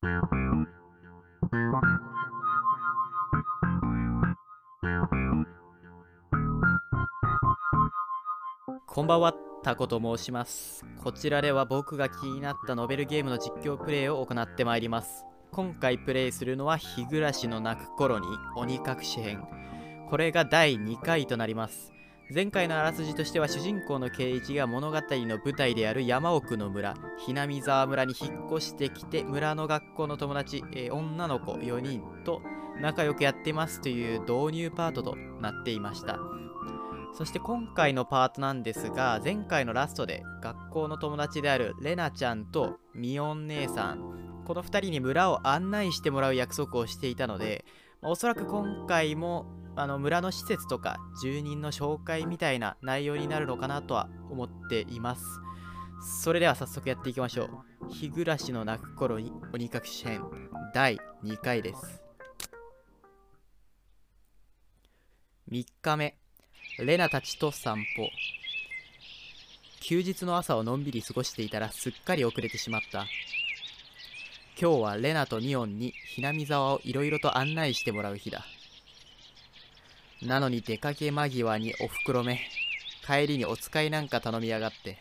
こんばんは、タコと申します。こちらでは僕が気になったノベルゲームの実況プレイを行ってまいります。今回プレイするのは日暮らしの泣く頃に鬼隠し編。これが第2回となります。前回のあらすじとしては主人公の圭一が物語の舞台である山奥の村、ひなみ沢村に引っ越してきて村の学校の友達、えー女の子4人と仲良くやってますという導入パートとなっていました。そして今回のパートなんですが前回のラストで学校の友達であるレナちゃんとミオン姉さんこの2人に村を案内してもらう約束をしていたのでまあおそらく今回もあの村の施設とか住人の紹介みたいな内容になるのかなとは思っています。それでは早速やっていきましょう。日暮らしの泣く頃に鬼隠し編第2回です。3日目レナたちと散歩。休日の朝をのんびり過ごしていたらすっかり遅れてしまった。今日はレナとミオンにひなみ沢をいろいろと案内してもらう日だ。なのに出かけ間際におふくろめ帰りにお使いなんか頼みやがって。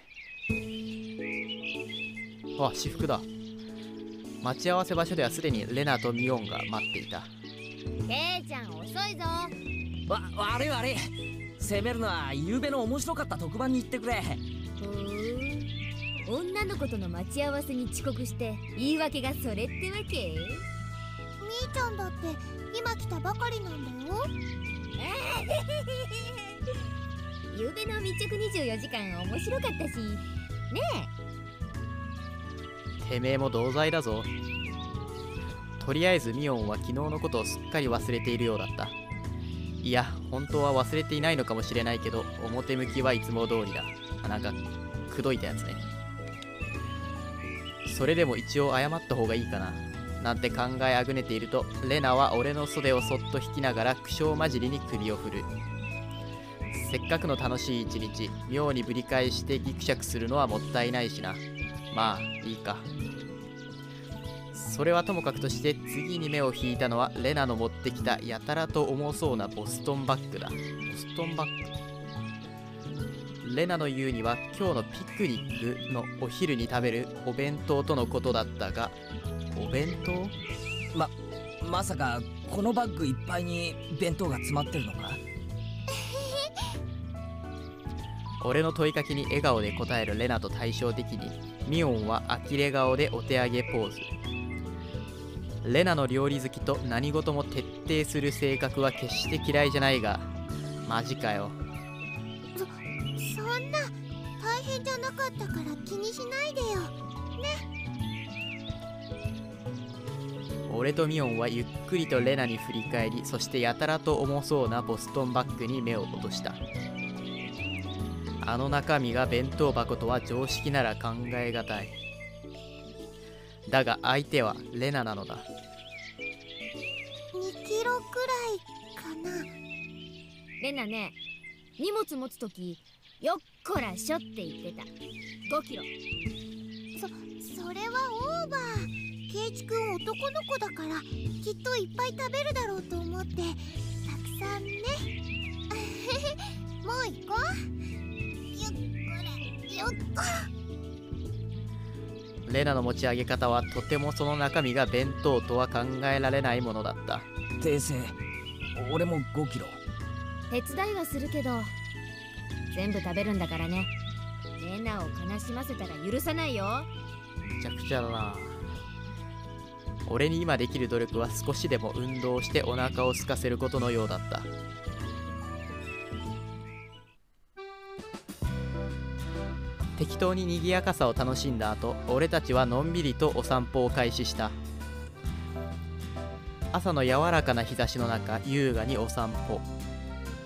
あ私服だ。待ち合わせ場所ではすでにレナとミオンが待っていた。ケイちゃん遅いぞ。わ悪い悪い。責めるのは昨べの面白かった特番に行ってくれ。ふーん。女の子との待ち合わせに遅刻して言い訳がそれってわけ？みーちゃんだって今来たばかりなんだよ ゆうべの密着24時間面白かったし。ねえ。てめえも同罪だぞ。とりあえずミオンは昨日のことをすっかり忘れているようだった。いや本当は忘れていないのかもしれないけど表向きはいつも通りだ。あなんか口説いたやつね。それでも一応謝った方がいいかな。なんて考えあぐねているとレナは俺の袖をそっと引きながら苦笑交じりに首を振る。せっかくの楽しい一日妙にぶり返してギクシャクするのはもったいないしな。まあいいか。それはともかくとして次に目を引いたのはレナの持ってきたやたらと重そうなボストンバッグだ。ボストンバッグ。レナの言うには今日のピクニックのお昼に食べるお弁当とのことだったがお弁当？まさかこのバッグいっぱいに弁当が詰まってるのか？俺の問いかけに笑顔で答えるレナと対照的にミオンは呆れ顔でお手上げポーズ。レナの料理好きと何事も徹底する性格は決して嫌いじゃないがマジかよじゃなかったから気にしないでよ。俺とミオンはゆっくりとレナに振り返りそしてやたらと重そうなボストンバッグに目を落とした。あの中身が弁当箱とは常識なら考えがたい。だが相手はレナなのだ。2キロくらいかな。レナね荷物持つときよっこらしょって言ってた。5キロ。それはオーバー。ケイチくん男の子だからきっといっぱい食べるだろうと思ってたくさんね。もう行こう。ゆっくらよっこレナの持ち上げ方はとてもその中身が弁当とは考えられないものだった。訂正俺も5キロ。手伝いはするけど全部食べるんだからね。レナを悲しませたら許さないよ。めちゃくちゃだな。俺に今できる努力は少しでも運動してお腹を空かせることのようだった。適当に賑やかさを楽しんだ後俺たちはのんびりとお散歩を開始した。朝の柔らかな日差しの中優雅にお散歩。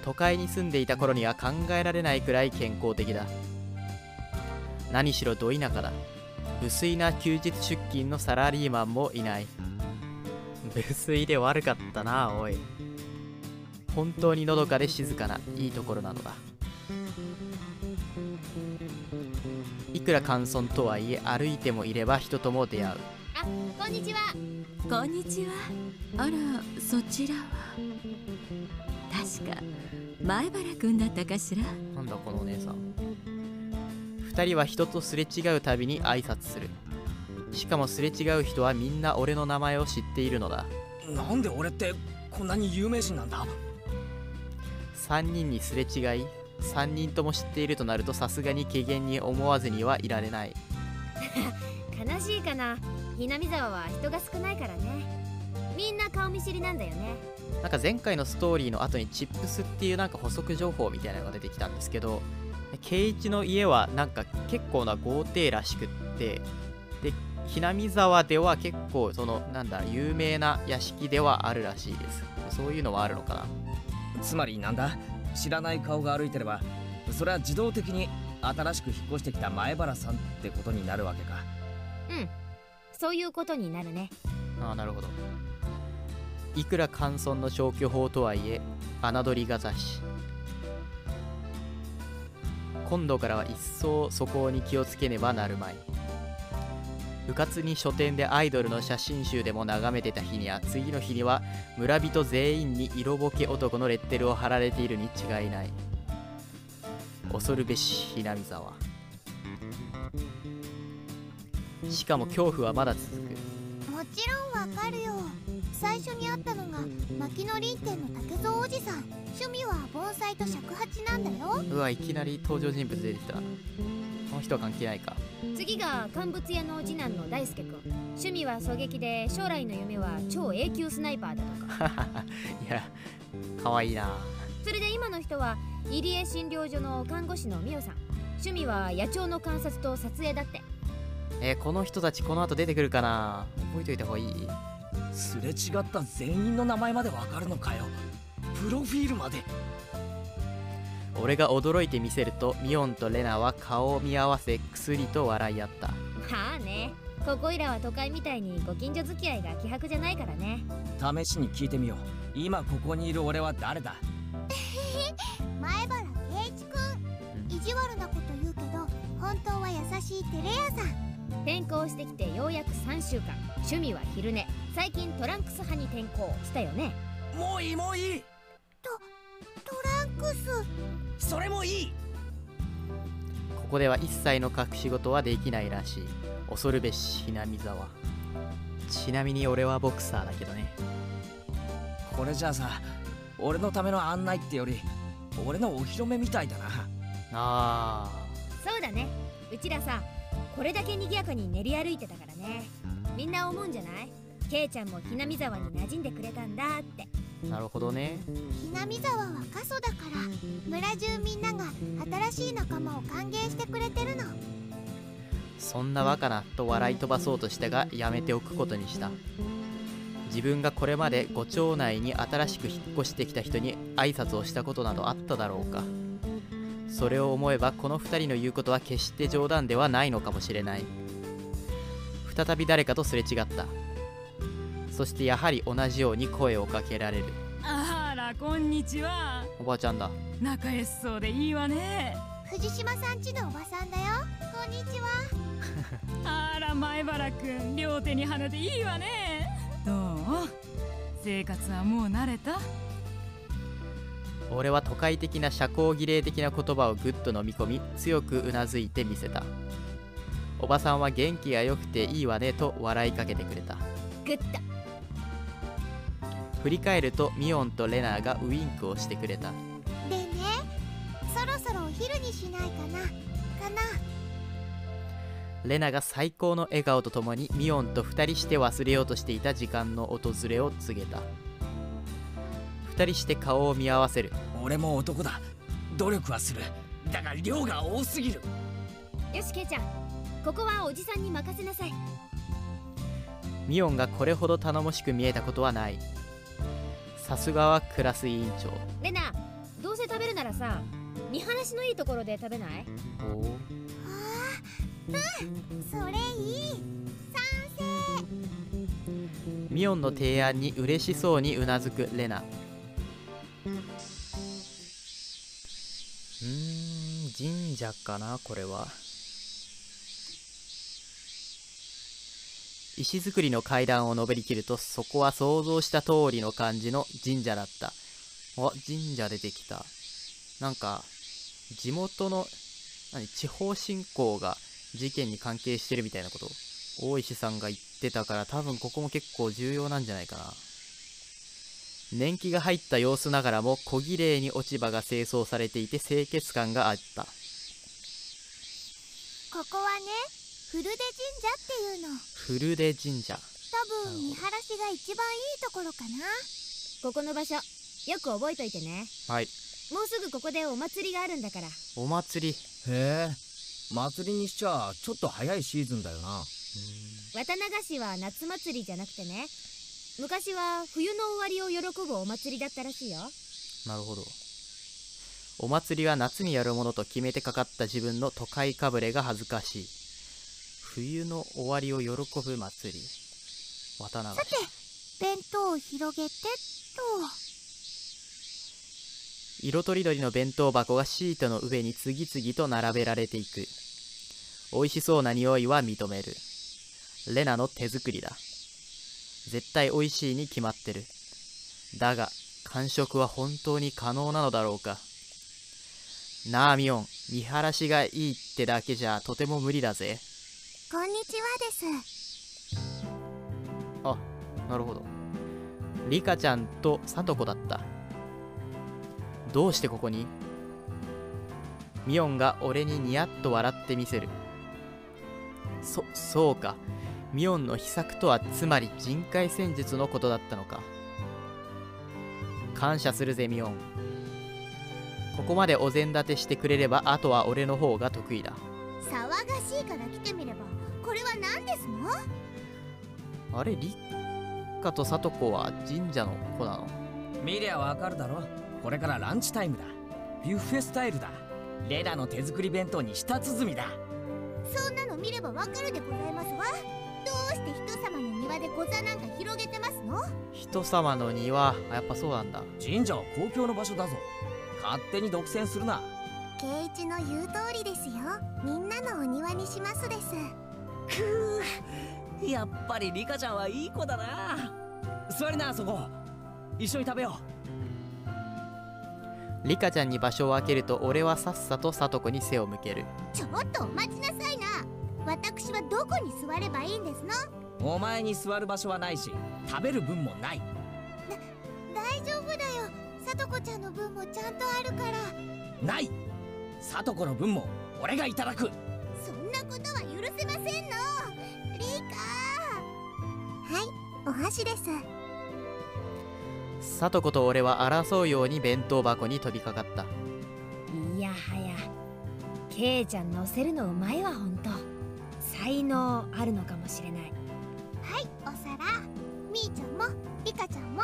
都会に住んでいた頃には考えられないくらい健康的だ。何しろど田舎だ。無粋な休日出勤のサラリーマンもいない。無粋で悪かったなおい。本当にのどかで静かないいところなのだ。いくら寒村とはいえ歩いてもいれば人とも出会う。ああこんにちは。こんにちは。あらそちらは。確か前原くんだったかしら？なんだこのお姉さん。2人は人とすれ違うたびに挨拶する。しかもすれ違う人はみんな俺の名前を知っているのだ。なんで俺ってこんなに有名人なんだ？3人にすれ違い3人とも知っているとなるとさすがに怪げに思わずにはいられない。悲しいかな。ひなみ沢は人が少ないからね。みんな顔見知りなんだよねなんか前回のストーリーの後にチップスっていうなんか補足情報みたいなのが出てきたんですけど圭一の家はなんか結構な豪邸らしくってでひなみ沢では結構そのなんだ有名な屋敷ではあるらしいです。そういうのはあるのかな？つまりなんだ？知らない顔が歩いてればそれは自動的に新しく引っ越してきた前原さんってことになるわけか。うん。そういうことになるね。ああなるほどいくら簡素の消去法とはいえ侮りがざし今度からは一層そこに気をつけねばなるまい。うかつに書店でアイドルの写真集でも眺めてた日には次の日には村人全員に色ぼけ男のレッテルを貼られているに違いない。恐るべしひなみ沢しかも恐怖はまだ続く。もちろんわかるよ。最初に会ったのが牧野林店の竹蔵おじさん。趣味は盆栽と尺八なんだよ。うわいきなり登場人物出てきた。この人は関係ないか。次が乾物屋の次男の大輔君趣味は狙撃で将来の夢は超永久スナイパーだとか。いやかわいいな。それで今の人は入江診療所の看護師の美代さん。趣味は野鳥の観察と撮影だって。えーこの人たちこの後出てくるかな。覚えといた方がいいすれ違った全員の名前までわかるのかよ。プロフィールまで。俺が驚いてみせるとミオンとレナは顔を見合わせ薬と笑い合った。まあね。ここいらは都会みたいにご近所付き合いが希薄じゃないからね。試しに聞いてみよう。今ここにいる俺は誰だ？前原圭一くん。意地悪なこと言うけど本当は優しいテレ屋さん。転校してきてようやく3週間趣味は昼寝。最近トランクス派に転校したよね？もういいもういい。トランクス？それもいい。ここでは一切の隠し事はできないらしい。恐るべしひなみ沢ちなみに俺はボクサーだけどね。これじゃあさ俺のための案内ってより俺のお披露目みたいだな。あそうだね。うちらさこれだけ賑やかに練り歩いてたからねみんな思うんじゃない？ケイちゃんもひなみ沢に馴染んでくれたんだって。ーなるほどね。ひなみ沢は過疎だから村中みんなが新しい仲間を歓迎してくれてるの。そんな若なと笑い飛ばそうとしたがやめておくことにした。自分がこれまでご町内に新しく引っ越してきた人に挨拶をしたことなどあっただろうか。それを思えばこの2人の言うことは決して冗談ではないのかもしれない再び誰かとすれ違った。そしてやはり同じように声をかけられる。あらこんにちは。おばあちゃんだ。仲良しそうでいいわね。藤島さんちのおばさんだよ。こんにちは。あら前原くん両手に花でいいわね。どう？生活はもう慣れた？俺は都会的な社交儀礼的な言葉をぐっと飲み込み強くうなずいてみせたおばさんは元気が良くていいわねと笑いかけてくれた。グッと振り返るとミオンとレナーがウインクをしてくれた。でねそろそろお昼にしないかな。かな。レナが最高の笑顔とともにミオンと二人して忘れようとしていた時間の訪れを告げた。二人して顔を見合わせる。俺も男だ。努力はする。だが量が多すぎる。よしケイちゃんここはおじさんに任せなさい。ミオンがこれほど頼もしく見えたことはない。さすがはクラス委員長。レナどうせ食べるならさ見晴らしのいいところで食べない？おおそれいい。賛ミオンの提案に嬉しそうにうなずくレナ。うーん神社かなこれは石造りの階段を登りきるとそこは想像した通りの感じの神社だった。あ神社出てきた。なんか地元の何地方振興が事件に関係してるみたいなこと大石さんが言ってたから多分ここも結構重要なんじゃないかな。年季が入った様子ながらも小綺麗に落ち葉が清掃されていて清潔感があった。ここはね古出神社っていうの。古出神社。多分見晴らしが一番いいところかな。ここの場所よく覚えといてね。はい。もうすぐここでお祭りがあるんだから。お祭り。へえ。祭りにしちゃちょっと早いシーズンだよな。綿流しは夏祭りじゃなくてね。昔は冬の終わりを喜ぶお祭りだったらしいよ。なるほど。お祭りは夏にやるものと決めてかかった自分の都会かぶれが恥ずかしい冬の終わりを喜ぶ祭り。綿流さて弁当を広げてっと。色とりどりの弁当箱がシートの上に次々と並べられていく。美味しそうな匂いは認める。レナの手作りだ。絶対美味しいに決まってる。だが完食は本当に可能なのだろうか。なあミオン見晴らしがいいってだけじゃとても無理だぜこんにちはです。あなるほど。リカちゃんとサトコだった。どうしてここに？ミオンが俺にニヤッと笑ってみせる。そそうか。ミオンの秘策とはつまり人海戦術のことだったのか。感謝するぜミオン。ここまでお膳立てしてくれればあとは俺の方が得意だ。騒がしいから来てみればこれは何ですの？あれリカとサトコは神社の子なの？見りゃわかるだろ。これからランチタイムだ。ビュッフェスタイルだ。レナの手作り弁当に舌鼓だ。そんなの見ればわかるでございますわ。どうして人様の庭でご座なんか広げてますの？人様の庭。あやっぱそうなんだ。神社は公共の場所だぞ。勝手に独占するな。圭一の言う通りですよ。みんなのお庭にしますですくやっぱりリカちゃんはいい子だな。座りなそこ。一緒に食べよリカちゃんに場所を空けると俺はさっさとサトコに背を向ける。ちょっとお待ちなさいな。私はどこに座ればいいんですの？うお前に座る場所はないし食べる分もない。大丈夫だよ。さとこちゃんの分もちゃんとあるから。ない。サトコの分も俺がいただくお箸です。サトコと俺は争うように弁当箱に飛びかかった。いやはやケイちゃん乗せるのうまいわほんと。才能あるのかもしれない。はいお皿。みーちゃんもリカちゃんも。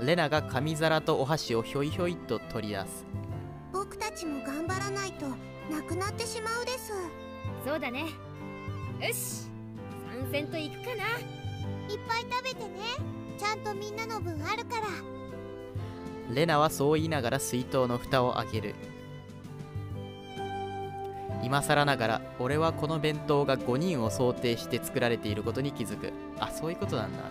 レナが紙皿とお箸をひょいひょいと取り出す。僕たちも頑張らないとなくなってしまうです。そうだね。よし参戦と行くかないっぱい食べてね。ちゃんとみんなの分あるから。レナはそう言いながら水筒の蓋を開ける。今更ながら俺はこの弁当が5人を想定して作られていることに気づく。あそういうことなんだ。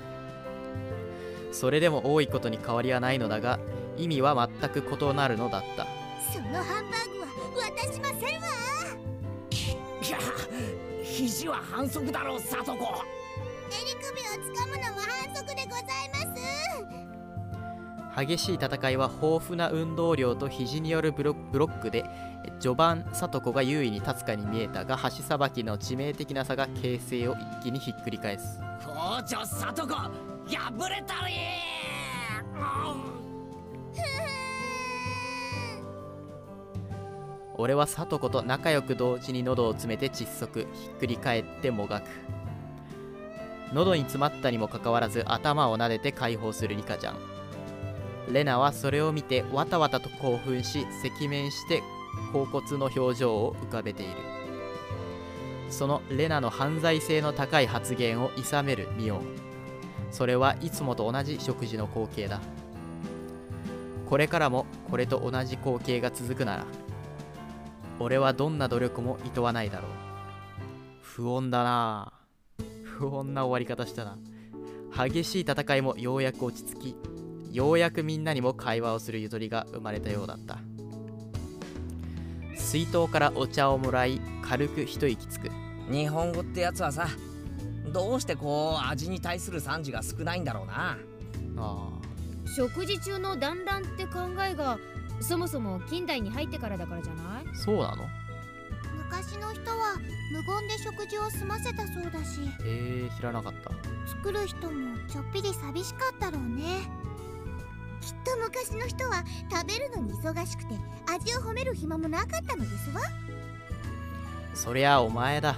それでも多いことに変わりはないのだが意味は全く異なるのだった。そのハンバーグは渡しませんわ。いや肘は反則だろサトコ襟首をつかむのも反則でございます激しい戦いは豊富な運動量と肘によるブロブロックで序盤聡子が優位に立つかに見えたが箸さばきの致命的な差が形勢を一気にひっくり返す。校長サトコ破れたり 俺は聡子と仲良く同時に喉を詰めて窒息。ひっくり返ってもがく喉に詰まったにもかかわらず頭を撫でて解放するリカちゃん。レナはそれを見てわたわたと興奮し赤面して恍惚の表情を浮かべている。そのレナの犯罪性の高い発言を諌めるミオン。それはいつもと同じ食事の光景だ。これからもこれと同じ光景が続くなら俺はどんな努力も厭わないだろう。不穏だな不不穏な終わり方したな。激しい戦いもようやく落ち着きようやくみんなにも会話をするゆとりが生まれたようだった。水筒からお茶をもらい軽く一息つく。日本語ってやつはさどうしてこう味に対する賛辞が少ないんだろうな。あ食事中の団らんって考えがそもそも近代に入ってからだからじゃない？ーそうなの？昔の人は無言で食事を済ませたそうだし。えー、知らなかった。作る人もちょっぴり寂しかったろうね。きっと昔の人は食べるのに忙しくて味を褒める暇もなかったのですわ。そりゃお前だ。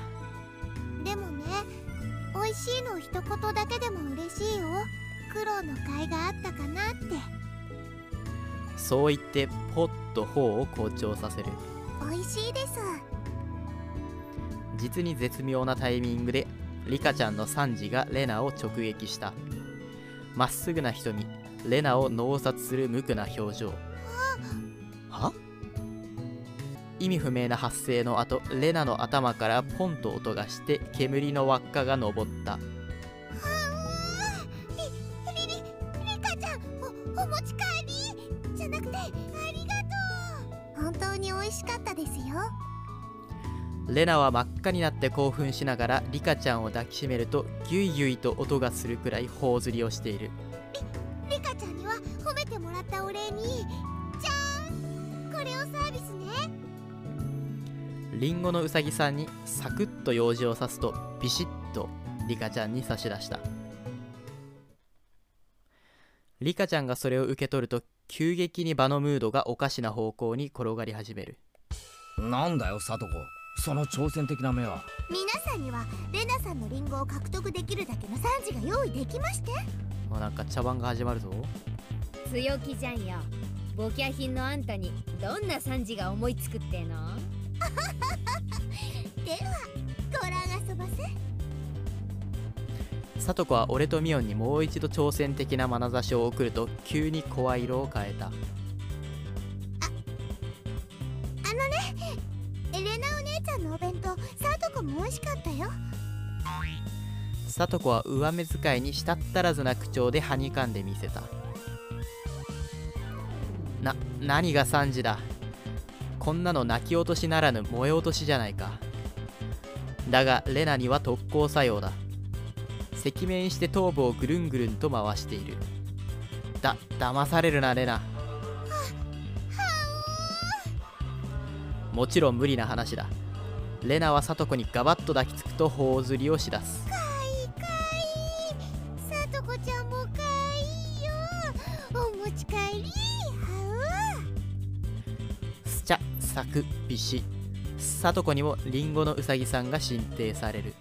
でもね美味しいの一言だけでも嬉しいよ。苦労の甲斐があったかなって。そう言ってポッと頬を好調させる。美味しいです実に絶妙なタイミングでリカちゃんのサンジがレナを直撃した。まっすぐな瞳レナを脳殺する無垢な表情。は？意味不明な発声の後レナの頭からポンと音がして煙の輪っかが昇った。リリリカちゃんおお持ち帰り？じゃなくてありがとう。本当に美味しかったですよ。レナは真っ赤になって興奮しながらリカちゃんを抱きしめるとギュイギュイと音がするくらい頬ずりをしている。リカちゃんには褒めてもらったお礼にじゃーんこれをサービスね。リンゴのうさぎさんにサクッと用事を刺すとビシッとリカちゃんに差し出した。リカちゃんがそれを受け取ると急激に場のムードがおかしな方向に転がり始める。なんだよサトコその挑戦的な目は？皆さんにはレナさんのリンゴを獲得できるだけの賛辞が用意できまして。もうなんか茶番が始まるぞ。強気じゃんよ。ボキャ品のあんたにどんな惨事が思いつくっての？ではご覧遊ばせ。サトコは俺とミオンにもう一度挑戦的な眼差しを送ると急に声色を変えた。あのねエレナお姉ちゃんのお弁当サトコも美味しかったよ。サトコは上目遣いにしたったらずな口調ではにかんでみせた。な何が惨事だ？こんなの泣き落としならぬ燃え落としじゃないか。だがレナには特攻作用だ。赤面して頭部をぐるんぐるんと回している。だ騙されるなレナ。もちろん無理な話だ。レナはサトコにガバッと抱きつくと頬ずりをしだす。かいかい。さとこちゃんもかいいよ。お持ち帰り。はスチャサクビシ。サトコにもリンゴのウサギさんが進呈される。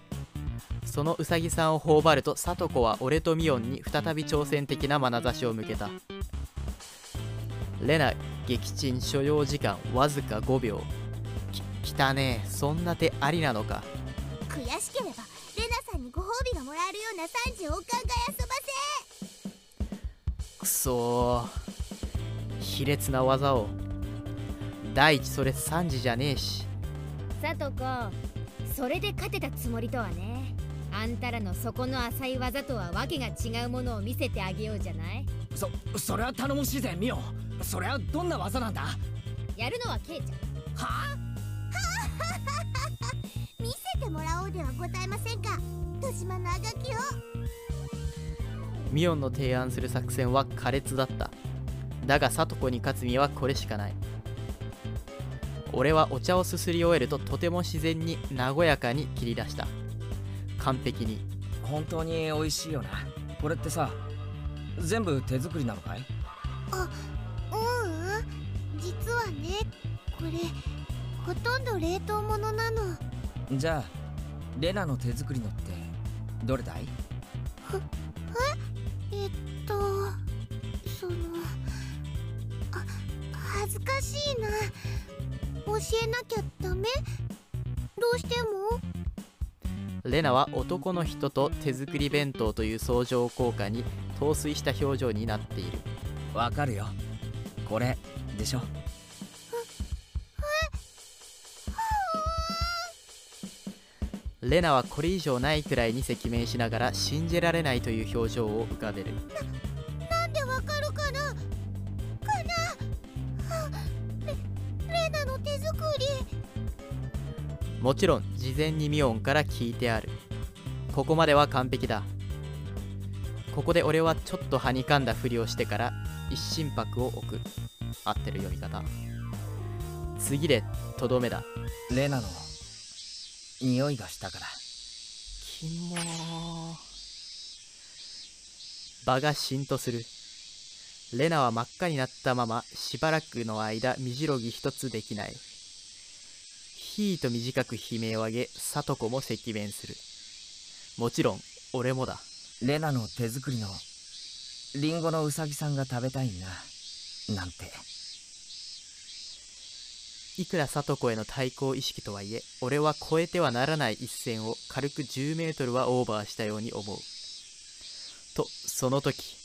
そのウサギさんを頬張るとサトコは俺とミオンに再び挑戦的な眼差しを向けた。レナ撃沈所要時間わずか5秒ききたねえそんな手ありなのか。う悔しければレナさんにご褒美がもらえるような賛辞をお考え遊ばせ。くそー。卑劣な技を。第一それ3時じゃねえし。さとこそれで勝てたつもりとはね。あんたらの底の浅い技とはわけが違うものを見せてあげようじゃない。そそれは頼もしいぜミオそれはどんな技なんだ？やるのはケイちゃん。は見せてもらおうではございませんか？豊島のあがきを。ミオンの提案する作戦は苛烈だった。だがサトコに勝つにはこれしかない。俺はお茶をすすり終えるととても自然に和やかに切り出した。完璧に。本当に美味しいよな。これってさ全部手作りなのかい？ううん。実はねこれほとんど冷凍物なの。じゃあレナの手作りのってどれだい？えっとそのあ恥ずかしいな。教えなきゃダメ？どうしても？レナは男の人と手作り弁当という相乗効果に陶酔した表情になっている。わかるよ。これでしょレナはこれ以上ないくらいに赤面しながら信じられないという表情を浮かべる。なんでわかるかな？かな？はレレナの手作り。もちろん事前にミオンから聞いてある。ここまでは完璧だ。ここで俺はちょっとはにかんだふりをしてから一心拍を置く。合ってる読み方。次でとどめだ。レナの匂いがしたから。キモー。場がしんとする。レナは真っ赤になったまましばらくの間身じろぎ一つできない。ひーと短く悲鳴を上げ聡子も赤面する。もちろん俺もだ。レナの手作りのリンゴのうさぎさんが食べたいな。なんていくら聡子への対抗意識とはいえ俺は越えてはならない一線を軽く10メートルはオーバーしたように思う。とその時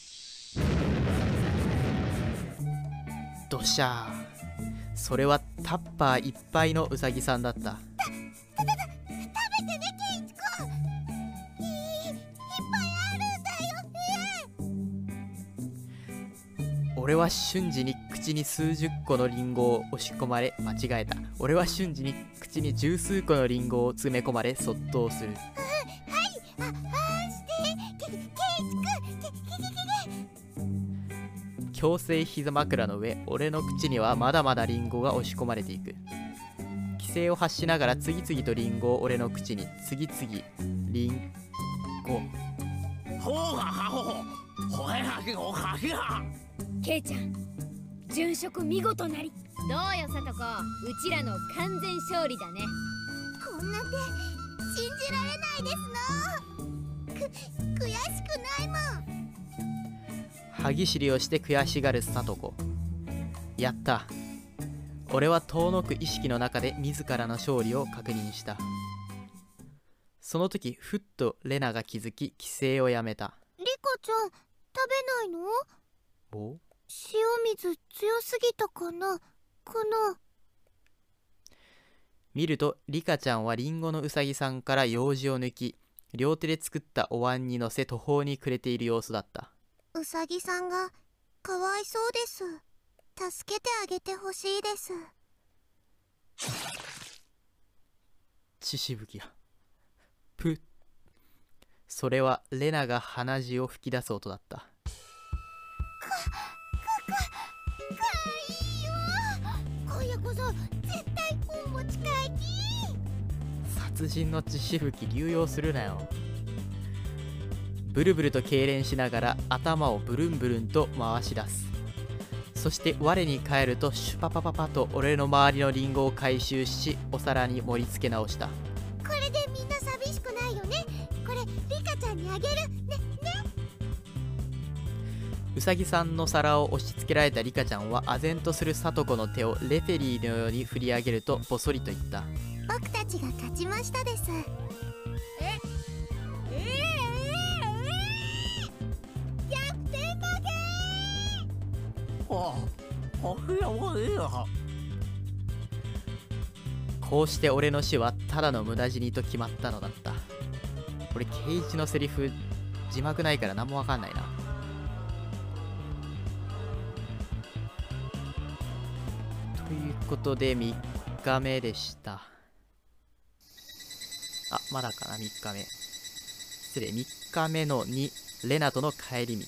どしゃー。それはタッパーいっぱいのウサギさんだった。食べてねケイチくんいいいっぱいあるんだよね。俺は瞬時に口に数十個のリンゴを押し込まれ間違えた。俺は瞬時に口に十数個のリンゴを詰め込まれそっとする。あ、あーしてケケイチく強制膝枕の上俺の口にはまだまだリンゴが押し込まれていく規制を発しながら次々とリンゴを俺の口に次々リンゴほうがはほほほへはきごはひはケイちゃん殉職見事なり。どうよさとこ。うちらの完全勝利だね。こんな手信じられないですの。く悔しくないもん。歯ぎしりをして悔しがる聡子やった。俺は遠のく意識の中で自らの勝利を確認した。その時ふっとレナが気づき規制をやめた。リカちゃん食べないの？お？塩水強すぎたかな？かな見るとリカちゃんはリンゴのうさぎさんから用事を抜き両手で作ったお椀に乗せ途方に暮れている様子だった。うさぎさんがかわいそうです。助けてあげてほしいです。血しぶきが。プッ。それはレナが鼻血を吹き出す音だった殺人の血しぶき流用するなよ。ブルブルと痙攣しながら頭をブルンブルンと回し出す。そして我に返るとシュパパパパと俺の周りのリンゴを回収しお皿に盛り付け直した。これでみんな寂しくないよね。これリカちゃんにあげる。ねうさぎさんの皿を押し付けられたリカちゃんは唖然とする聡子の手をレフェリーのように振り上げるとボソリと言った。僕たちが勝ちましたです。え？えええこうして俺の死はただの無駄死にと決まったのだった。俺ケイチのセリフ字幕ないから何もわかんないな。ということで3日目でしたあまだかな？3日目。失礼。3日目の2レナとの帰り道。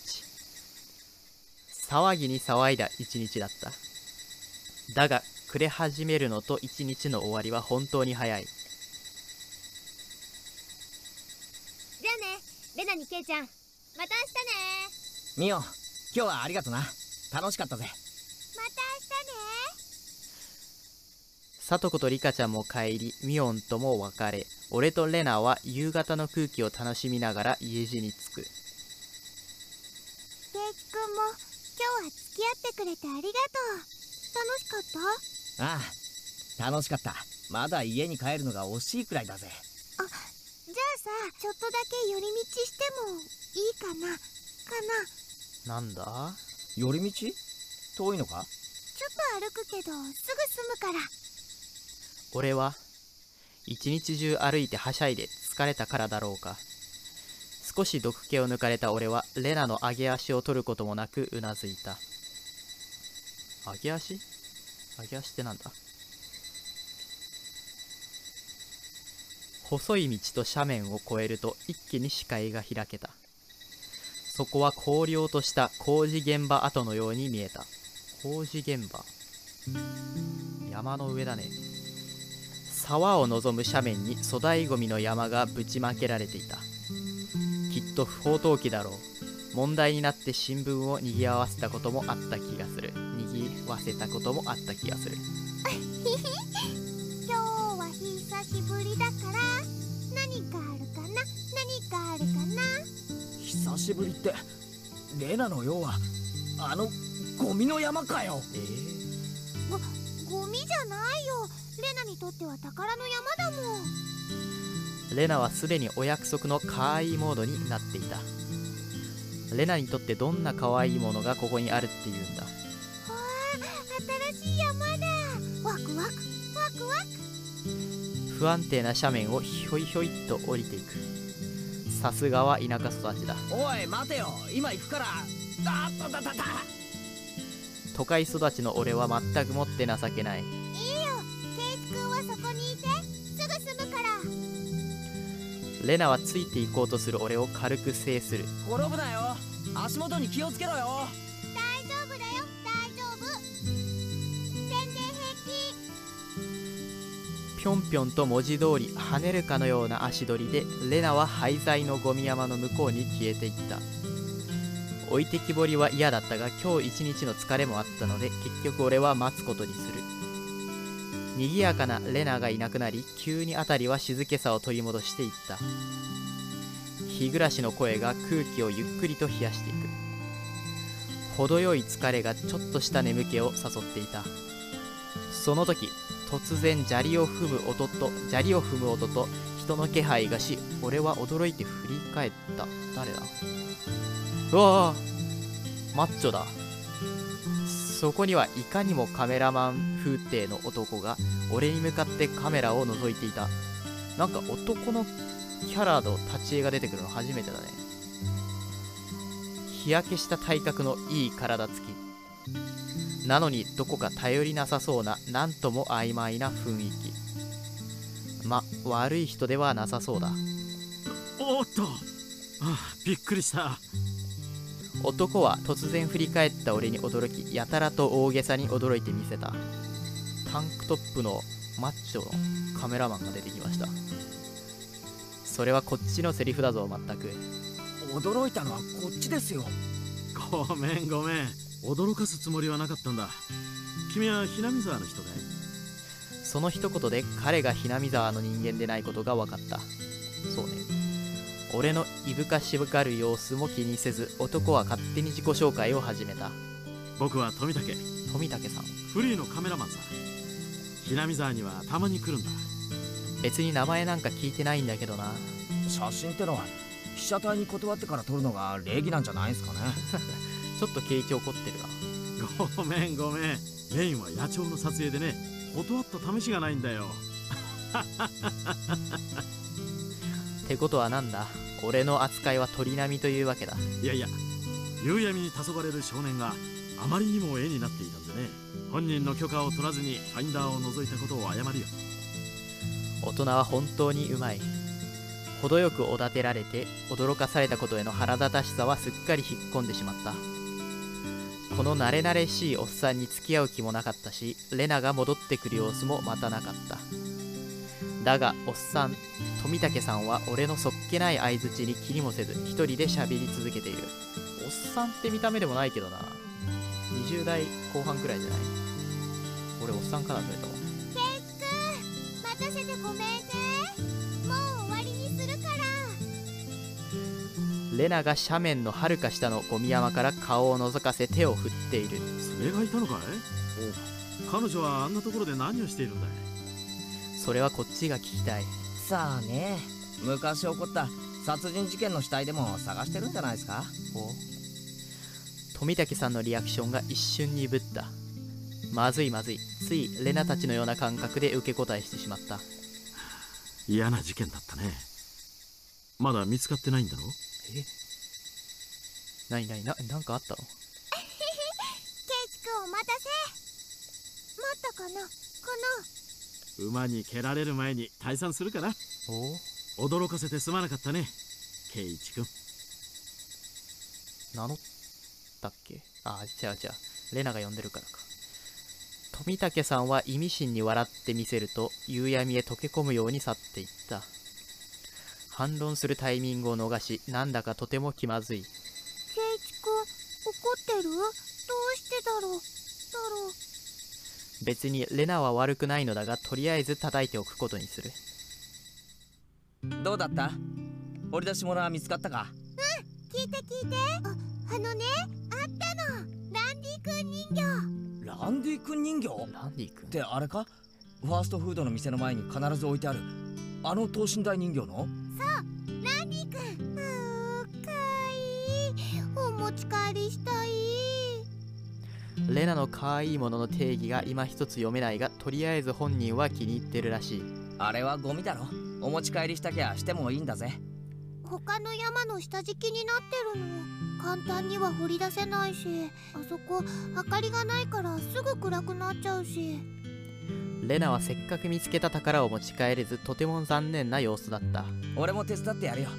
騒ぎに騒いだ一日だった。だが暮れ始めるのと一日の終わりは本当に早い。じゃあね。レナにケイちゃん。また明日ね。ミオ今日はありがとな。楽しかったぜ。また明日ね聡子とリカちゃんも帰りミオンとも別れ俺とレナは夕方の空気を楽しみながら家路に着く。ケイチくんも今日は付き合ってくれてありがとう。楽しかった？ああ楽しかった。まだ家に帰るのが惜しいくらいだぜ。じゃあさちょっとだけ寄り道してもいいかな？かな？なんだ？寄り道？遠いのか？ちょっと歩くけどすぐ済むから俺は一日中歩いてはしゃいで疲れたからだろうか。少し毒気を抜かれた俺はレナの上げ足を取ることもなくうなずいた。上げ足？上げ足ってなんだ？細い道と斜面を越えると一気に視界が開けた。そこは荒涼とした工事現場跡のように見えた。工事現場？山の上だね。沢を望む斜面に粗大ごみの山がぶちまけられていた。きっと不法投棄だろう。問題になって新聞を賑わせたこともあった気がする。賑わせたこともあった気がする。今日は久しぶりだから。何かあるかな？何かあるかな？久しぶりってレナの？ようはあのゴミの山かよ。えー、ゴミじゃないよ。レナにとっては宝の山だもん。レナはすでにお約束の可愛いモードになっていた。レナにとってどんな可愛いものがここにあるっていうんだ。わあ新しい山だ。ワクワク。ワクワク。不安定な斜面をひょいひょいっと降りていく。さすがは田舎育ちだ。おい待てよ。今行くから。あったたたた都会育ちの俺は全くもって情けない。いいよ。ケイチ君はそこにいて。すぐ済むから。レナはついていこうとする俺を軽く制する。転ぶなよ。足元に気をつけろよ。大丈夫だよ。大丈夫。全然ぴょんぴょんと文字通り跳ねるかのような足取りでレナは廃材のゴミ山の向こうに消えていった置いてきぼりは嫌だったが今日一日の疲れもあったので結局俺は待つことにする。賑やかなレナがいなくなり急に辺りは静けさを取り戻していった。日暮らしの声が空気をゆっくりと冷やしていく。程よい疲れがちょっとした眠気を誘っていた。その時突然砂利を踏む音と砂利を踏む音と人の気配がし俺は驚いて振り返った。誰だ？うわあマッチョだ。そこにはいかにもカメラマン風景の男が俺に向かってカメラを覗いていた。なんか男のキャラの立ち絵が出てくるの初めてだね。日焼けした体格のいい体つき。なのにどこか頼りなさそうななんとも曖昧な雰囲気。ま悪い人ではなさそうだ。おっと。あびっくりした。男は突然振り返った俺に驚きやたらと大げさに驚いてみせた。タンクトップのマッチョのカメラマンが出てきました。それはこっちのセリフだぞ全く。驚いたのはこっちですよ。ごめんごめん。驚かすつもりはなかったんだ。君はひなみ沢の人かい？その一言で彼がひなみ沢の人間でないことが分かった。そうね。俺のいぶかしぶかる様子も気にせず男は勝手に自己紹介を始めた。僕は富武富武さん。フリーのカメラマンさひなみ沢にはたまに来るんだ。別に名前なんか聞いてないんだけどな。写真ってのは被写体に断ってから撮るのが礼儀なんじゃないんすかね。ちょっと景気怒ってるなごめんごめん。メインは野鳥の撮影でね断った試しがないんだよ。ってことはなんだ？俺の扱いは鳥並みというわけだ。いやいや夕闇に黄昏る少年があまりにも絵になっていたんでね。本人の許可を取らずにファインダーを覗いたことを謝るよ。大人は本当にうまい。程よくおだてられて驚かされたことへの腹立たしさはすっかり引っ込んでしまったこの慣れ慣れしいおっさんに付き合う気もなかったしレナが戻ってくる様子もまたなかった。だがおっさん富武さんは俺のそっけない相づちに気にもせず一人で喋り続けている。おっさんって見た目でもないけどな。20代後半くらいじゃない？俺おっさんかなそれともケイチ君待たせてごめんね。レナが斜面のはるか下のゴミ山から顔を覗かせ手を振っている。それがいたのかい？彼女はあんなところで何をしているんだい？それはこっちが聞きたい。さあね。昔起こった殺人事件の死体でも探してるんじゃないですか？お？富武さんのリアクションが一瞬鈍った。まずいまずい。ついレナたちのような感覚で受け答えしてしまった。嫌な事件だったね。まだ見つかってないんだろ？え？なになにななんかあったの？ケイチくんお待たせ。待ったかなか馬に蹴られる前に退散するかな？お？驚かせてすまなかったねケイイチ君。名乗ったっけ？あ違う違う。レナが呼んでるからか。富武さんは意味深に笑ってみせると夕闇へ溶け込むように去っていった反論するタイミングを逃しなんだかとても気まずい。なケイチくん怒ってる？どうしてだろう？だろう。別にレナは悪くないのだがとりあえず叩いておくことにする。どうだった？掘り出し物は見つかったか？聞いて聞いて。ああのねあったの。ランディくん人形。ランディ君人形？ランディ君？ってあれか？ファーストフードの店の前に必ず置いてある。あの等身大人形の？ランディくんうーかわいい。お持ち帰りしたい。レナの可愛いものの定義が今一つ読めないがとりあえず本人は気に入ってるらしい。あれはゴミだろ。お持ち帰りしたきゃしてもいいんだぜ。他の山の下敷きになってるの。簡単には掘り出せないしあそこ明かりがないからすぐ暗くなっちゃうしレナはせっかく見つけた宝を持ち帰れずとても残念な様子だった。俺も手伝ってやるよ。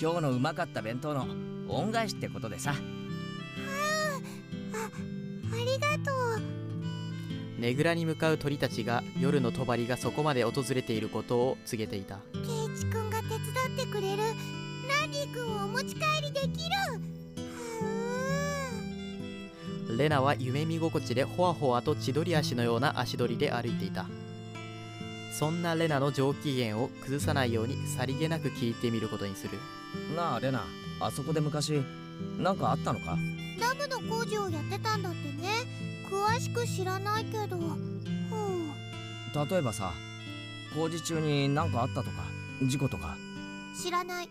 今日のうまかった弁当の恩返しってことでさ。ありがとう。ねぐらに向かう鳥たちが夜の帳がそこまで訪れていることを告げていた。ケイチくんが手伝ってくれる。ランディくんをお持ち帰りできるレナは夢見心地でほわほわと千鳥足のような足取りで歩いていた。そんなレナの上機嫌を崩さないようにさりげなく聞いてみることにする。なあレナあそこで昔なんかあったのか？ダムの工事をやってたんだってね。詳しく知らないけど。ふう。例えばさ工事中に何かあったとか？事故とか？知らない。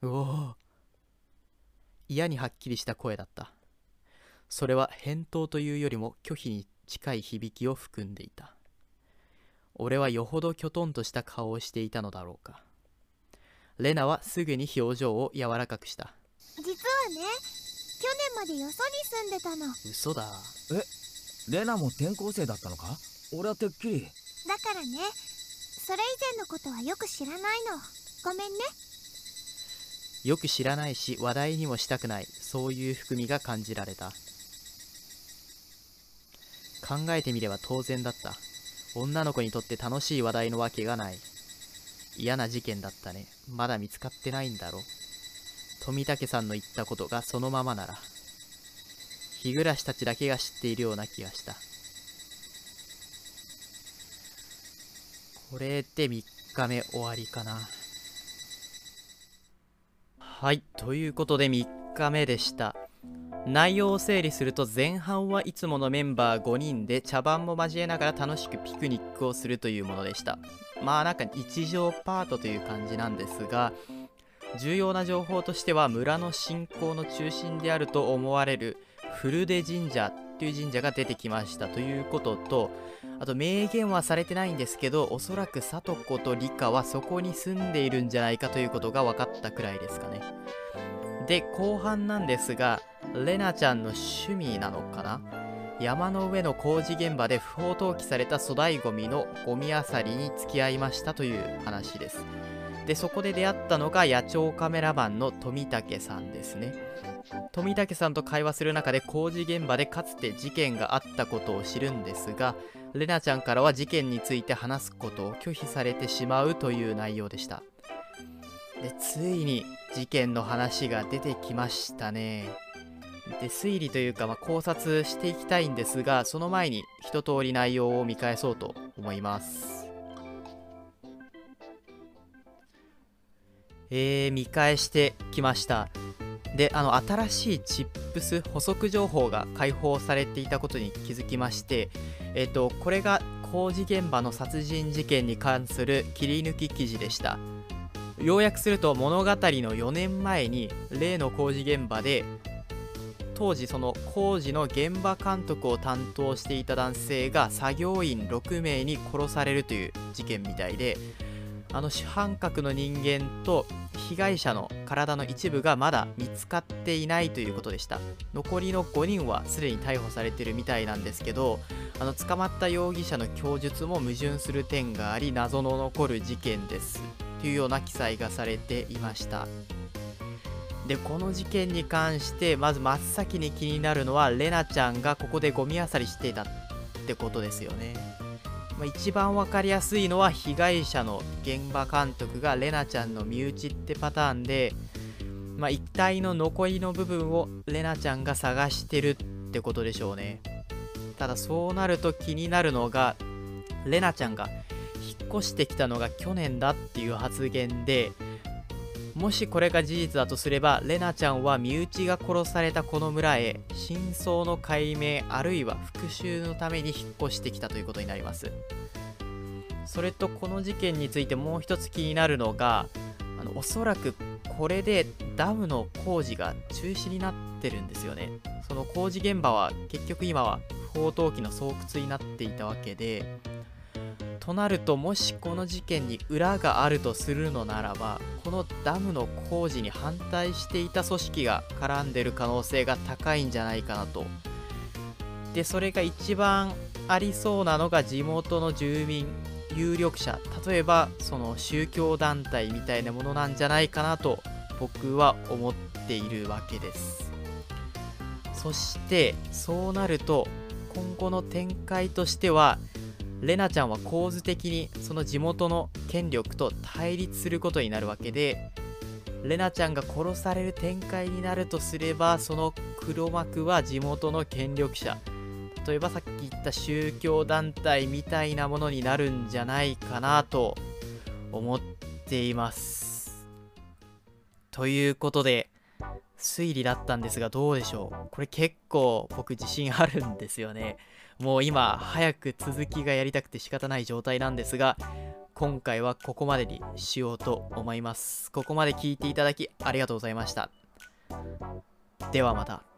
うお。嫌にはっきりした声だったそれは返答というよりも拒否に近い響きを含んでいた。俺はよほどきょとんとした顔をしていたのだろうか。レナはすぐに表情を柔らかくした。実はね去年までよそに住んでたの。嘘だ。レナも転校生だったのか？俺はてっきり。だからねそれ以前のことはよく知らないの。ごめんね。よく知らないし話題にもしたくない。そういう含みが感じられた考えてみれば当然だった。女の子にとって楽しい話題のわけがない。嫌な事件だったね。まだ見つかってないんだろ。富武さんの言ったことがそのままなら。日暮たちだけが知っているような気がした。これで3日目終わりかな。はい、ということで3日目でした。内容を整理すると前半はいつものメンバー5人で茶番も交えながら楽しくピクニックをするというものでした。まあなんか日常パートという感じなんですが、重要な情報としては村の信仰の中心であると思われる古出神社という神社が出てきましたということと、あと明言はされてないんですけど、おそらく聡子と理香はそこに住んでいるんじゃないかということが分かったくらいですかね。で、後半なんですが、レナちゃんの趣味なのかな？山の上の工事現場で不法投棄された粗大ゴミのゴミ漁りに付き合いましたという話です。で、そこで出会ったのが野鳥カメラマンの富武さんですね。富武さんと会話する中で工事現場でかつて事件があったことを知るんですが、レナちゃんからは事件について話すことを拒否されてしまうという内容でした。で、ついに事件の話が出てきましたね。で、推理というか、まあ、考察していきたいんですが、その前に一通り内容を見返そうと思います。えー、見返してきました。で、あの、新しいチップス、補足情報が開放されていたことに気づきまして、えっ、と、これが工事現場の殺人事件に関する切り抜き記事でした。要約すると物語の4年前に例の工事現場で当時その工事の現場監督を担当していた男性が作業員6名に殺されるという事件みたいであの主犯格の人間と被害者の体の一部がまだ見つかっていないということでした。残りの5人はすでに逮捕されてるみたいなんですけどあの捕まった容疑者の供述も矛盾する点があり謎の残る事件です。というような記載がされていました。でこの事件に関してまず真っ先に気になるのはレナちゃんがここでゴミ漁りしていたってことですよね。まあ、一番分かりやすいのは被害者の現場監督がレナちゃんの身内ってパターンで、まあ、一体の残りの部分をレナちゃんが探してるってことでしょうね。ただそうなると気になるのがレナちゃんが引っ越してきたのが去年だっていう発言でもしこれが事実だとすればレナちゃんは身内が殺されたこの村へ真相の解明あるいは復讐のために引っ越してきたということになります。それとこの事件についてもう一つ気になるのがあのおそらくこれでダムの工事が中止になってるんですよね。その工事現場は結局今は不法投棄の巣窟になっていたわけでとなるともしこの事件に裏があるとするのならばこのダムの工事に反対していた組織が絡んでる可能性が高いんじゃないかなと。でそれが一番ありそうなのが地元の住民有力者例えばその宗教団体みたいなものなんじゃないかなと僕は思っているわけです。そしてそうなると今後の展開としてはレナちゃんは構図的にその地元の権力と対立することになるわけでレナちゃんが殺される展開になるとすればその黒幕は地元の権力者。例えばさっき言った宗教団体みたいなものになるんじゃないかなと思っています。ということで推理だったんですがどうでしょう？これ結構僕自信あるんですよね。もう今早く続きがやりたくて仕方ない状態なんですが今回はここまでにしようと思います。ここまで聞いていただきありがとうございました。ではまた「